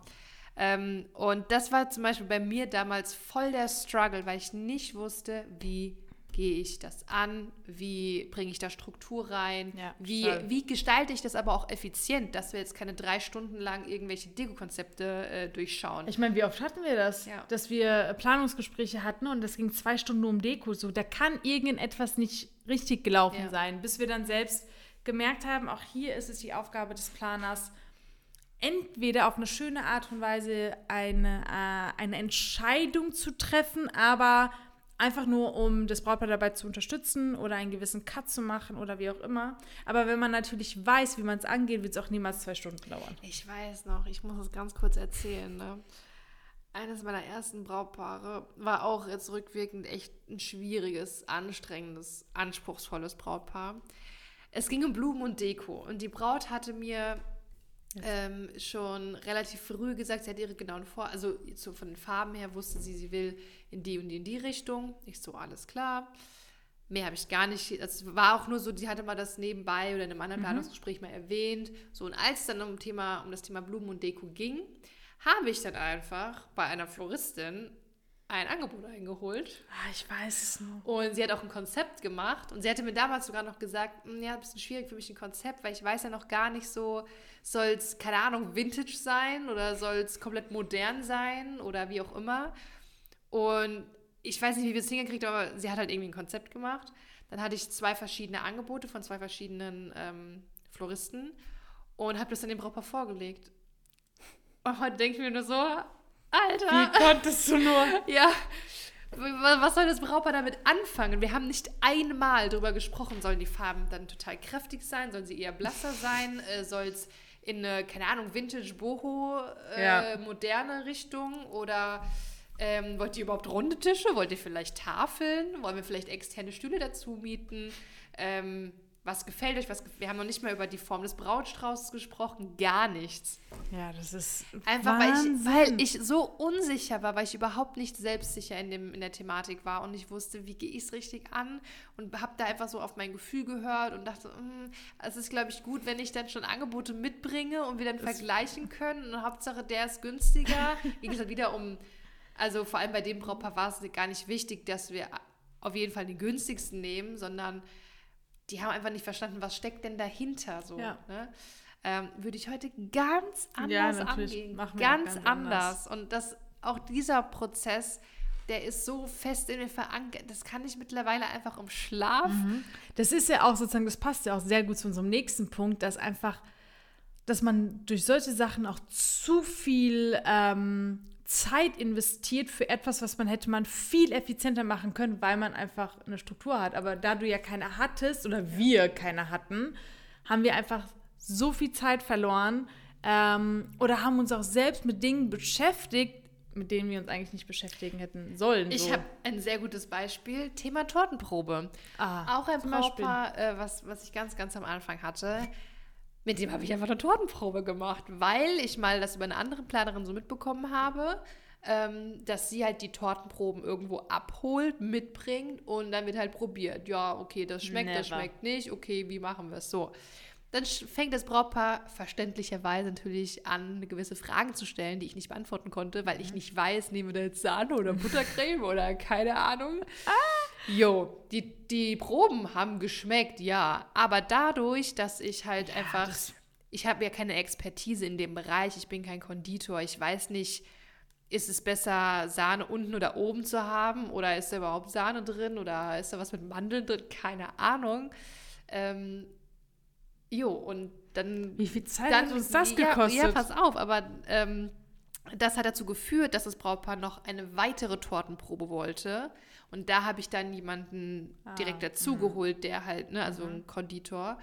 [SPEAKER 2] Ähm, und das war zum Beispiel bei mir damals voll der Struggle, weil ich nicht wusste, wie gehe ich das an, wie bringe ich da Struktur rein,
[SPEAKER 1] Ja,
[SPEAKER 2] wie,
[SPEAKER 1] voll.
[SPEAKER 2] wie gestalte ich das aber auch effizient, dass wir jetzt keine drei Stunden lang irgendwelche Deko-Konzepte äh, durchschauen.
[SPEAKER 1] Ich meine, wie oft hatten wir das?
[SPEAKER 2] Ja.
[SPEAKER 1] Dass wir Planungsgespräche hatten und es ging zwei Stunden nur um Deko. So, da kann irgendetwas nicht richtig gelaufen
[SPEAKER 2] Ja.
[SPEAKER 1] sein, bis wir dann selbst gemerkt haben, auch hier ist es die Aufgabe des Planers, entweder auf eine schöne Art und Weise eine, äh, eine Entscheidung zu treffen, aber einfach nur, um das Brautpaar dabei zu unterstützen oder einen gewissen Cut zu machen oder wie auch immer. Aber wenn man natürlich weiß, wie man es angeht, wird es auch niemals zwei Stunden dauern.
[SPEAKER 2] Ich weiß noch, ich muss es ganz kurz erzählen. Ne? Eines meiner ersten Brautpaare war auch jetzt rückwirkend echt ein schwieriges, anstrengendes, anspruchsvolles Brautpaar. Es ging um Blumen und Deko und die Braut hatte mir ähm, schon relativ früh gesagt, sie hat ihre genauen Vor... Also so von den Farben her wusste sie, sie will in die und die in die Richtung. Ich so, alles klar. Mehr habe ich gar nicht. Es war auch nur so, die hatte mal das nebenbei oder in einem anderen Planungsgespräch mal erwähnt. So, und als es dann um, Thema, um das Thema Blumen und Deko ging, habe ich dann einfach bei einer Floristin ein Angebot eingeholt.
[SPEAKER 1] Ah, ich weiß es nur.
[SPEAKER 2] Und sie hat auch ein Konzept gemacht. Und sie hatte mir damals sogar noch gesagt, "Hm, ja, ein bisschen schwierig für mich ein Konzept, weil ich weiß ja noch gar nicht so, soll es, keine Ahnung, Vintage sein oder soll es komplett modern sein oder wie auch immer. Und ich weiß nicht, wie wir es hingekriegt haben, aber sie hat halt irgendwie ein Konzept gemacht. Dann hatte ich zwei verschiedene Angebote von zwei verschiedenen ähm, Floristen und habe das dann dem Brautpaar vorgelegt. Und heute denke ich mir nur so, Alter.
[SPEAKER 1] Wie konntest du nur?
[SPEAKER 2] Ja. Was soll das Brautpaar damit anfangen? Wir haben nicht einmal darüber gesprochen, sollen die Farben dann total kräftig sein, sollen sie eher blasser sein, äh, soll es in eine, keine Ahnung, Vintage Boho äh,
[SPEAKER 1] Ja.
[SPEAKER 2] moderne Richtung oder ähm, wollt ihr überhaupt runde Tische? Wollt ihr vielleicht Tafeln? Wollen wir vielleicht externe Stühle dazu mieten? Ähm, was gefällt euch? Was, wir haben noch nicht mal über die Form des Brautstraußes gesprochen, gar nichts.
[SPEAKER 1] Ja, das ist
[SPEAKER 2] Einfach weil ich, weil ich so unsicher war, weil ich überhaupt nicht selbstsicher in, dem, in der Thematik war und ich wusste, wie gehe ich es richtig an und habe da einfach so auf mein Gefühl gehört und dachte, "Mm, es ist, glaube ich, gut, wenn ich dann schon Angebote mitbringe und wir dann vergleichen können und Hauptsache, der ist günstiger. Ging es dann wieder um, also vor allem bei dem Brautpaar war es gar nicht wichtig, dass wir auf jeden Fall den günstigsten nehmen, sondern die haben einfach nicht verstanden, was steckt denn dahinter so.
[SPEAKER 1] Ja.
[SPEAKER 2] Ne? Ähm, würde ich heute ganz
[SPEAKER 1] Ja,
[SPEAKER 2] anders
[SPEAKER 1] natürlich.
[SPEAKER 2] angehen. Ganz,
[SPEAKER 1] ganz
[SPEAKER 2] anders. Und das, auch dieser Prozess, der ist so fest in mir verankert, das kann ich mittlerweile einfach im Schlaf.
[SPEAKER 1] Mhm. Das ist ja auch sozusagen, das passt ja auch sehr gut zu unserem nächsten Punkt, dass einfach, dass man durch solche Sachen auch zu viel ähm, Zeit investiert für etwas, was man hätte man viel effizienter machen können, weil man einfach eine Struktur hat. Aber da du ja keine hattest oder wir keine hatten, haben wir einfach so viel Zeit verloren ähm, oder haben uns auch selbst mit Dingen beschäftigt, mit denen wir uns eigentlich nicht beschäftigen hätten sollen.
[SPEAKER 2] Ich
[SPEAKER 1] so.
[SPEAKER 2] habe ein sehr gutes Beispiel, Thema Tortenprobe.
[SPEAKER 1] Ah,
[SPEAKER 2] Auch ein. Brautpaar, äh, was, was ich ganz, ganz am Anfang hatte. Mit dem habe ich einfach eine Tortenprobe gemacht, weil ich mal das über eine andere Planerin so mitbekommen habe, ähm, dass sie halt die Tortenproben irgendwo abholt, mitbringt und dann wird halt probiert. Ja, okay, das schmeckt, das
[SPEAKER 1] Never.
[SPEAKER 2] schmeckt nicht. Okay, wie machen wir es so? Dann fängt das Brautpaar verständlicherweise natürlich an, gewisse Fragen zu stellen, die ich nicht beantworten konnte, weil ich nicht weiß, nehmen wir da jetzt Sahne oder Buttercreme oder keine Ahnung. Jo, die, die Proben haben geschmeckt, ja. Aber dadurch, dass ich halt einfach,
[SPEAKER 1] das-
[SPEAKER 2] ich habe ja keine Expertise in dem Bereich, ich bin kein Konditor, ich weiß nicht, ist es besser, Sahne unten oder oben zu haben oder ist da überhaupt Sahne drin oder ist da was mit Mandeln drin? Keine Ahnung. Ähm, jo, und dann
[SPEAKER 1] Wie viel Zeit
[SPEAKER 2] dann,
[SPEAKER 1] hat uns das
[SPEAKER 2] ja,
[SPEAKER 1] gekostet?
[SPEAKER 2] Ja, pass auf, aber ähm, das hat dazu geführt, dass das Brautpaar noch eine weitere Tortenprobe wollte. Und da habe ich dann jemanden
[SPEAKER 1] Ah,
[SPEAKER 2] direkt dazugeholt, der halt, ne, also ein Konditor.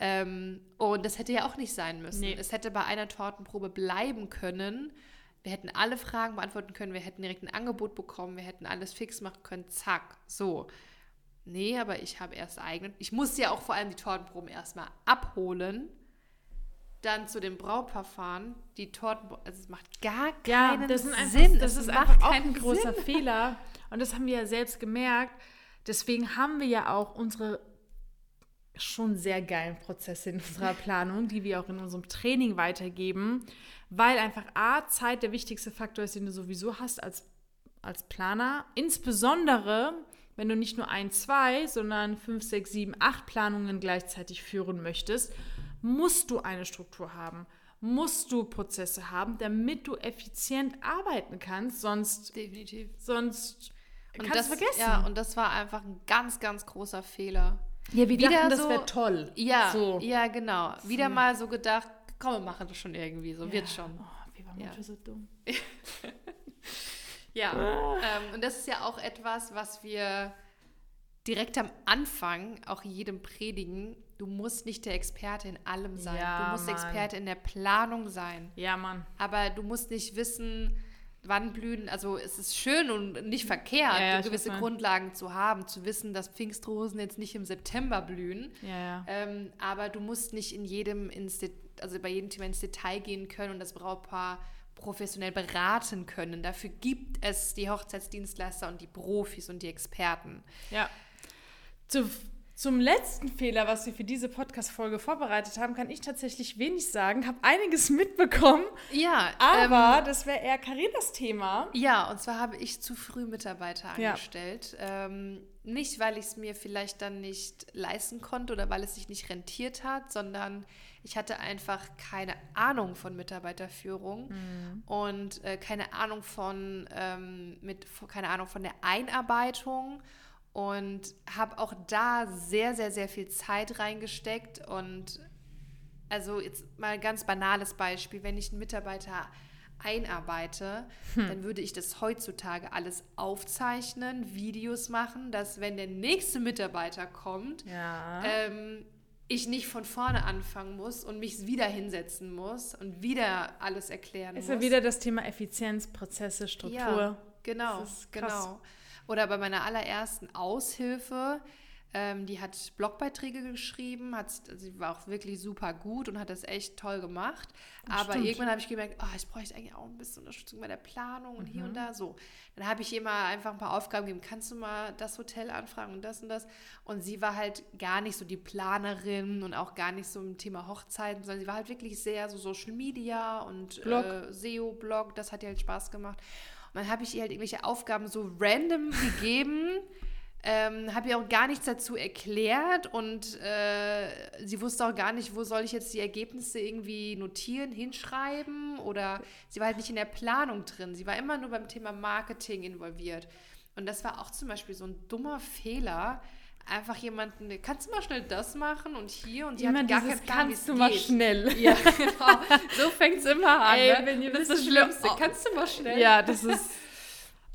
[SPEAKER 2] Ähm, und das hätte ja auch nicht sein müssen.
[SPEAKER 1] Nee.
[SPEAKER 2] Es hätte bei einer Tortenprobe bleiben können. Wir hätten alle Fragen beantworten können, wir hätten direkt ein Angebot bekommen, wir hätten alles fix machen können, zack, so. Nee, aber ich habe erst eigene. Ich musste ja auch vor allem die Tortenproben erstmal abholen, dann zu dem Brautpaar fahren, die Torten. Also es macht gar
[SPEAKER 1] Ja,
[SPEAKER 2] keinen
[SPEAKER 1] das, sind einfach,
[SPEAKER 2] Sinn.
[SPEAKER 1] das
[SPEAKER 2] Es
[SPEAKER 1] ist einfach auch ein großer
[SPEAKER 2] Sinn.
[SPEAKER 1] Fehler. Und das haben wir ja selbst gemerkt. Deswegen haben wir ja auch unsere schon sehr geilen Prozesse in unserer Planung, die wir auch in unserem Training weitergeben, weil einfach A, Zeit der wichtigste Faktor ist, den du sowieso hast als, als Planer. Insbesondere, wenn du nicht nur ein, zwei, sondern fünf, sechs, sieben, acht Planungen gleichzeitig führen möchtest, musst du eine Struktur haben musst du Prozesse haben, damit du effizient arbeiten kannst, sonst
[SPEAKER 2] definitiv
[SPEAKER 1] sonst
[SPEAKER 2] und kannst das vergessen. Ja, und das war einfach ein ganz ganz großer Fehler.
[SPEAKER 1] Ja, wir Wieder dachten, das wäre toll.
[SPEAKER 2] Ja, so. ja, genau. Wieder so. mal so gedacht, komm, wir machen das schon irgendwie, so ja. wird schon.
[SPEAKER 1] Oh, wir waren ja. so dumm.
[SPEAKER 2] ja, ah. ähm, und das ist ja auch etwas, was wir direkt am Anfang auch jedem predigen, du musst nicht der Experte in allem sein. Ja, du musst Mann. Experte in der Planung sein.
[SPEAKER 1] Ja, Mann.
[SPEAKER 2] Aber du musst nicht wissen, wann blühen. Also es ist schön und nicht verkehrt, ja, ja, gewisse Grundlagen zu haben, zu wissen, dass Pfingstrosen jetzt nicht im September blühen.
[SPEAKER 1] Ja,
[SPEAKER 2] ähm, aber du musst nicht in jedem ins also bei jedem Thema ins Detail gehen können und das Brautpaar professionell beraten können. Dafür gibt es die Hochzeitsdienstleister und die Profis und die Experten.
[SPEAKER 1] Ja. Zu, zum letzten Fehler, was wir für diese Podcast-Folge vorbereitet haben, kann ich tatsächlich wenig sagen. Habe einiges mitbekommen.
[SPEAKER 2] Ja.
[SPEAKER 1] Aber ähm, das wäre eher Carinas Thema.
[SPEAKER 2] Ja, und zwar habe ich zu früh Mitarbeiter angestellt. Ja. Ähm, nicht, weil ich es mir vielleicht dann nicht leisten konnte oder weil es sich nicht rentiert hat, sondern ich hatte einfach keine Ahnung von Mitarbeiterführung mhm. und äh, keine Ahnung von ähm, mit keine Ahnung von der Einarbeitung und habe auch da sehr, sehr, sehr viel Zeit reingesteckt. Und also jetzt mal ein ganz banales Beispiel, wenn ich einen Mitarbeiter einarbeite, hm. dann würde ich das heutzutage alles aufzeichnen, Videos machen, dass wenn der nächste Mitarbeiter kommt,
[SPEAKER 1] ja.
[SPEAKER 2] ähm, ich nicht von vorne anfangen muss und mich wieder hinsetzen muss und wieder alles erklären
[SPEAKER 1] ist
[SPEAKER 2] muss.
[SPEAKER 1] Ist ja wieder das Thema Effizienz, Prozesse, Struktur.
[SPEAKER 2] Ja, genau, genau. Oder bei meiner allerersten Aushilfe, ähm, die hat Blogbeiträge geschrieben, hat, sie war auch wirklich super gut und hat das echt toll gemacht. Aber Stimmt. irgendwann habe ich gemerkt, oh, ich bräuchte eigentlich auch ein bisschen Unterstützung bei der Planung und mhm. hier und mhm. da. So, dann habe ich ihr mal einfach ein paar Aufgaben gegeben. Kannst du mal das Hotel anfragen und das und das? Und sie war halt gar nicht so die Planerin und auch gar nicht so im Thema Hochzeiten, sondern sie war halt wirklich sehr so Social Media und Blog. Äh, SEO-Blog. Das hat ihr halt Spaß gemacht. Und dann habe ich ihr halt irgendwelche Aufgaben so random gegeben. Ähm, habe ihr auch gar nichts dazu erklärt und äh, sie wusste auch gar nicht, wo soll ich jetzt die Ergebnisse irgendwie notieren, hinschreiben oder sie war halt nicht in der Planung drin. Sie war immer nur beim Thema Marketing involviert. Und das war auch zum Beispiel so ein dummer Fehler, einfach jemanden, kannst du mal schnell das machen und hier und
[SPEAKER 1] immer hat gar keinen Plan, kannst du mal geht. schnell.
[SPEAKER 2] Ja, genau. So fängt es immer an. Ey, ne? wenn ihr das ist das Schlimmste. Oh. Kannst du mal schnell?
[SPEAKER 1] Ja, das ist.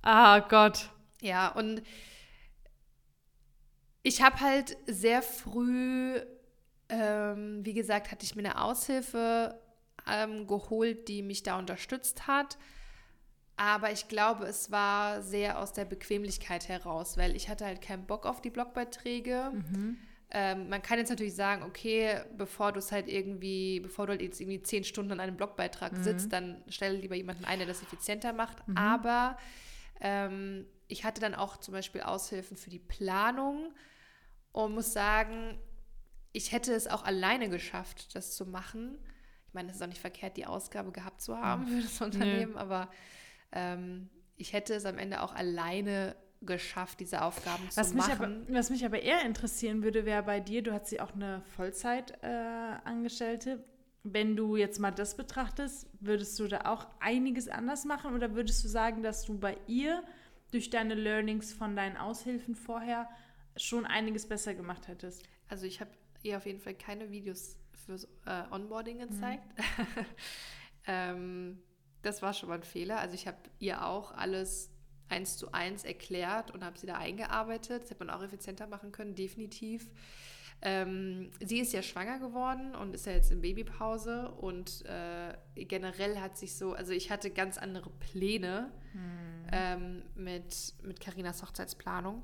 [SPEAKER 1] Ah Gott.
[SPEAKER 2] Ja, und ich habe halt sehr früh, ähm, wie gesagt, hatte ich mir eine Aushilfe ähm, geholt, die mich da unterstützt hat. Aber ich glaube, es war sehr aus der Bequemlichkeit heraus, weil ich hatte halt keinen Bock auf die Blogbeiträge. Mhm. Ähm, man kann jetzt natürlich sagen, okay, bevor du es halt irgendwie, bevor du halt jetzt irgendwie zehn Stunden an einem Blogbeitrag mhm. sitzt, dann stelle lieber jemanden ein, der das effizienter macht. Mhm. Aber ähm, ich hatte dann auch zum Beispiel Aushilfen für die Planung und muss sagen, ich hätte es auch alleine geschafft, das zu machen. Ich meine, es ist auch nicht verkehrt, die Ausgabe gehabt zu haben für das Unternehmen, nee. aber ähm, ich hätte es am Ende auch alleine geschafft, diese Aufgaben
[SPEAKER 1] was
[SPEAKER 2] zu machen.
[SPEAKER 1] Aber, was mich aber eher interessieren würde, wäre bei dir, du hast sie auch eine Vollzeitangestellte. Äh, Wenn du jetzt mal das betrachtest, würdest du da auch einiges anders machen oder würdest du sagen, dass du bei ihr durch deine Learnings von deinen Aushilfen vorher schon einiges besser gemacht hättest?
[SPEAKER 2] Also ich habe ihr auf jeden Fall keine Videos fürs äh, Onboarding gezeigt. Mhm. ähm, das war schon mal ein Fehler. Also ich habe ihr auch alles eins zu eins erklärt und habe sie da eingearbeitet. Das hätte man auch effizienter machen können, definitiv. Ähm, sie ist ja schwanger geworden und ist ja jetzt in Babypause und äh, generell hat sich so, also ich hatte ganz andere Pläne hm. ähm, mit mit Carinas Hochzeitsplanung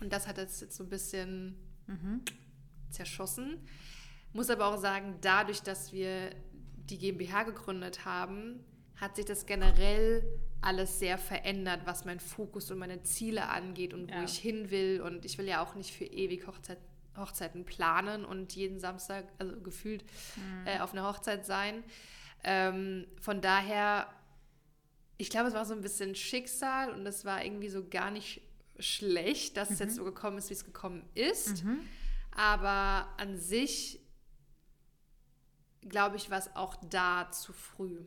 [SPEAKER 2] und das hat jetzt, jetzt so ein bisschen mhm. zerschossen. Muss aber auch sagen, dadurch, dass wir die GmbH gegründet haben, hat sich das generell alles sehr verändert, was mein Fokus und meine Ziele angeht und wo ja. ich hin will. Und ich will ja auch nicht für ewig Hochzeit, Hochzeiten planen und jeden Samstag, also gefühlt, mhm. äh, auf einer Hochzeit sein. Ähm, von daher, ich glaube, es war so ein bisschen Schicksal und es war irgendwie so gar nicht schlecht, dass mhm. es jetzt mhm. so gekommen ist, wie es gekommen ist. Mhm. Aber an sich, glaube ich, war es auch da zu früh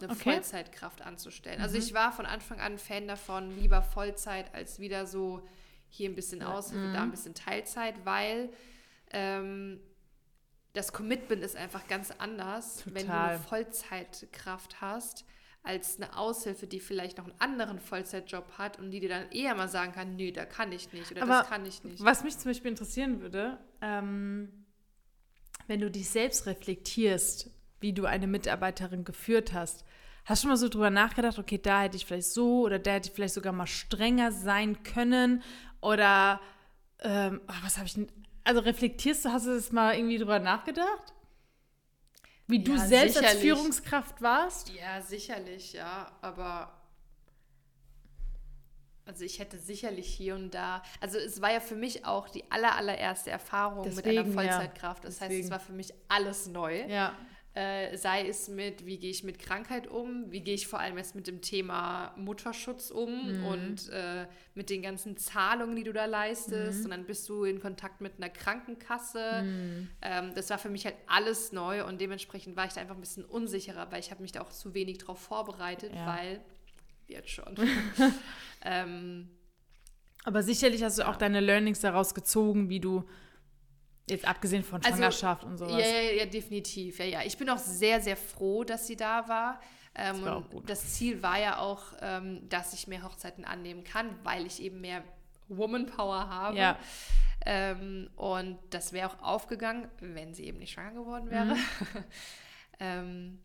[SPEAKER 2] eine okay. Vollzeitkraft anzustellen. Also mhm. Also ich war von Anfang an Fan davon, lieber Vollzeit als wieder so hier ein bisschen Aushilfe, mhm. da ein bisschen Teilzeit, weil ähm, das Commitment ist einfach ganz anders, Total. wenn du eine Vollzeitkraft hast, als eine Aushilfe, die vielleicht noch einen anderen Vollzeitjob hat und die dir dann eher mal sagen kann, nee, da kann ich nicht oder Aber das kann ich nicht.
[SPEAKER 1] Was mich zum Beispiel interessieren würde, ähm, wenn du dich selbst reflektierst, wie du eine Mitarbeiterin geführt hast, Hast du schon mal so drüber nachgedacht, okay, da hätte ich vielleicht so oder da hätte ich vielleicht sogar mal strenger sein können oder ähm, was habe ich denn? Also reflektierst du, hast du das mal irgendwie drüber nachgedacht? Wie du selbst sicherlich. als Führungskraft warst?
[SPEAKER 2] Ja, sicherlich, ja. Aber also ich hätte sicherlich hier und da, also es war ja für mich auch die aller, allererste Erfahrung Deswegen, mit einer Vollzeitkraft. Das Deswegen. heißt, es war für mich alles neu. Ja. Äh, sei es mit, wie gehe ich mit Krankheit um, wie gehe ich vor allem jetzt mit dem Thema Mutterschutz um mhm. und äh, mit den ganzen Zahlungen, die du da leistest. Mhm. Und dann bist du in Kontakt mit einer Krankenkasse. Mhm. Ähm, das war für mich halt alles neu und dementsprechend war ich da einfach ein bisschen unsicherer, weil ich habe mich da auch zu wenig drauf vorbereitet, ja. weil jetzt schon. ähm,
[SPEAKER 1] Aber sicherlich hast du ja. auch deine Learnings daraus gezogen, wie du Jetzt abgesehen von also, Schwangerschaft also, und sowas.
[SPEAKER 2] Ja, ja, ja, definitiv. Ja, ja. Ich bin auch sehr, sehr froh, dass sie da war. Ähm, das, das Ziel war ja auch, ähm, dass ich mehr Hochzeiten annehmen kann, weil ich eben mehr Woman Power habe. Ja. Ähm, und das wäre auch aufgegangen, wenn sie eben nicht schwanger geworden wäre. Mhm. ähm,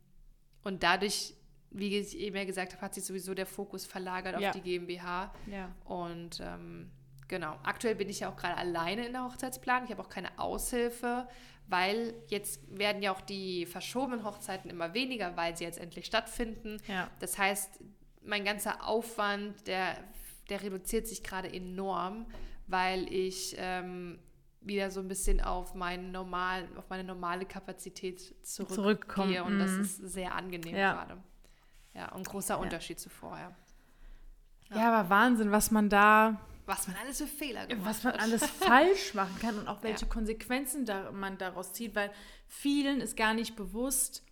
[SPEAKER 2] und dadurch, wie ich eben ja gesagt habe, hat sich sowieso der Fokus verlagert auf die GmbH. Ja. Und ähm, Genau. Aktuell bin ich ja auch gerade alleine in der Hochzeitsplanung. Ich habe auch keine Aushilfe, weil jetzt werden ja auch die verschobenen Hochzeiten immer weniger, weil sie jetzt endlich stattfinden. Ja. Das heißt, mein ganzer Aufwand, der, der reduziert sich gerade enorm, weil ich ähm, wieder so ein bisschen auf, meinen normalen, auf meine normale Kapazität zurückgehe. Und das mhm. ist sehr angenehm ja. gerade. Ja, und großer Unterschied ja. zu vorher.
[SPEAKER 1] Ja. ja, aber Wahnsinn, was man da
[SPEAKER 2] was man alles für Fehler
[SPEAKER 1] gemacht Was man hat. alles falsch machen kann und auch welche ja. Konsequenzen da, man daraus zieht, weil vielen ist gar nicht bewusst,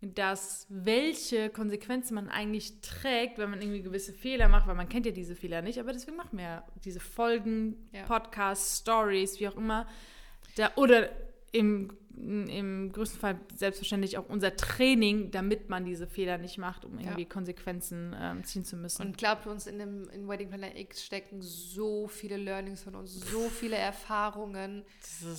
[SPEAKER 1] dass welche Konsequenzen man eigentlich trägt, wenn man irgendwie gewisse Fehler macht, weil man kennt ja diese Fehler nicht, aber deswegen machen wir ja diese Folgen, ja. Podcasts, Stories, wie auch immer. Da, oder im im größten Fall selbstverständlich auch unser Training, damit man diese Fehler nicht macht, um irgendwie ja. Konsequenzen ähm, ziehen zu müssen.
[SPEAKER 2] Und glaubt uns, in dem in Wedding Planner X stecken so viele Learnings von uns, so viele Erfahrungen,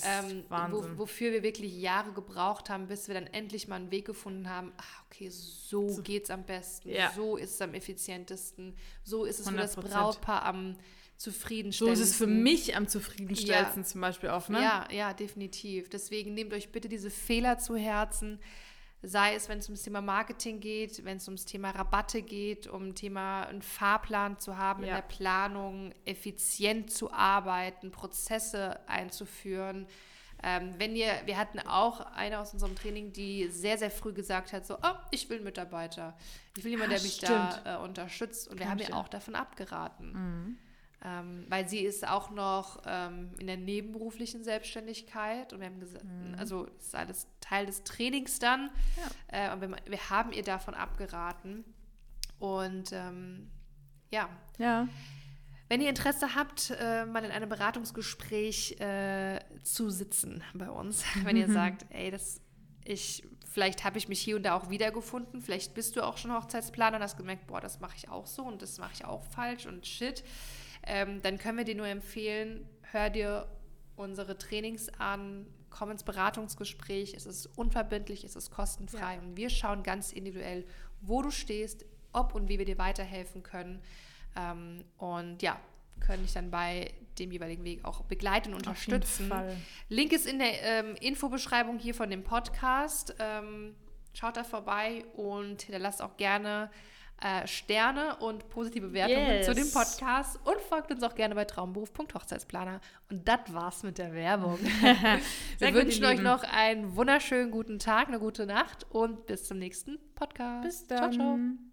[SPEAKER 2] ähm. Wo, wofür wir wirklich Jahre gebraucht haben, bis wir dann endlich mal einen Weg gefunden haben. Ach, okay, so, so. geht es am besten, ja. so ist es am effizientesten, so ist es 100%. für das Brautpaar am zufriedenstellendsten.
[SPEAKER 1] So ist es für mich am zufriedenstellendsten ja. zum Beispiel auch, ne?
[SPEAKER 2] Ja, ja, definitiv. Deswegen nehmt euch bitte diese Fehler zu Herzen. Sei es, wenn es ums Thema Marketing geht, wenn es ums Thema Rabatte geht, um Thema einen Fahrplan zu haben ja. in der Planung, effizient zu arbeiten, Prozesse einzuführen. Ähm, wenn ihr, wir hatten auch eine aus unserem Training, die sehr, sehr früh gesagt hat, so, oh, ich will einen Mitarbeiter. Ich will jemanden, der mich stimmt. da äh, unterstützt. Und Kann wir haben ihr auch davon abgeraten. Mhm. Ähm, weil sie ist auch noch ähm, in der nebenberuflichen Selbstständigkeit und wir haben gesagt, mhm. also ist alles Teil des Trainings dann. Ja. Äh, und wir, wir, haben ihr davon abgeraten. Und ähm, ja. Ja. Wenn ihr Interesse habt, äh, mal in einem Beratungsgespräch äh, zu sitzen bei uns, wenn ihr mhm. sagt, ey, das ich, vielleicht habe ich mich hier und da auch wiedergefunden, vielleicht bist du auch schon Hochzeitsplaner und hast gemerkt, boah, das mache ich auch so und das mache ich auch falsch und shit ähm, dann können wir dir nur empfehlen, hör dir unsere Trainings an, komm ins Beratungsgespräch, es ist unverbindlich, es ist kostenfrei ja. und wir schauen ganz individuell, wo du stehst, ob und wie wir dir weiterhelfen können. Ähm, und ja, können dich dann bei dem jeweiligen Weg auch begleiten und unterstützen. Link ist in der ähm, Infobeschreibung hier von dem Podcast. Ähm, schaut da vorbei und hinterlasst auch gerne äh, Sterne und positive Bewertungen
[SPEAKER 1] Yes.
[SPEAKER 2] zu dem Podcast und folgt uns auch gerne bei traumberuf.hochzeitsplaner. Und das war's mit der Werbung. Wir wünschen euch
[SPEAKER 1] Lieben.
[SPEAKER 2] noch einen wunderschönen guten Tag, eine gute Nacht und bis zum nächsten Podcast.
[SPEAKER 1] Bis
[SPEAKER 2] Ciao,
[SPEAKER 1] dann.
[SPEAKER 2] ciao.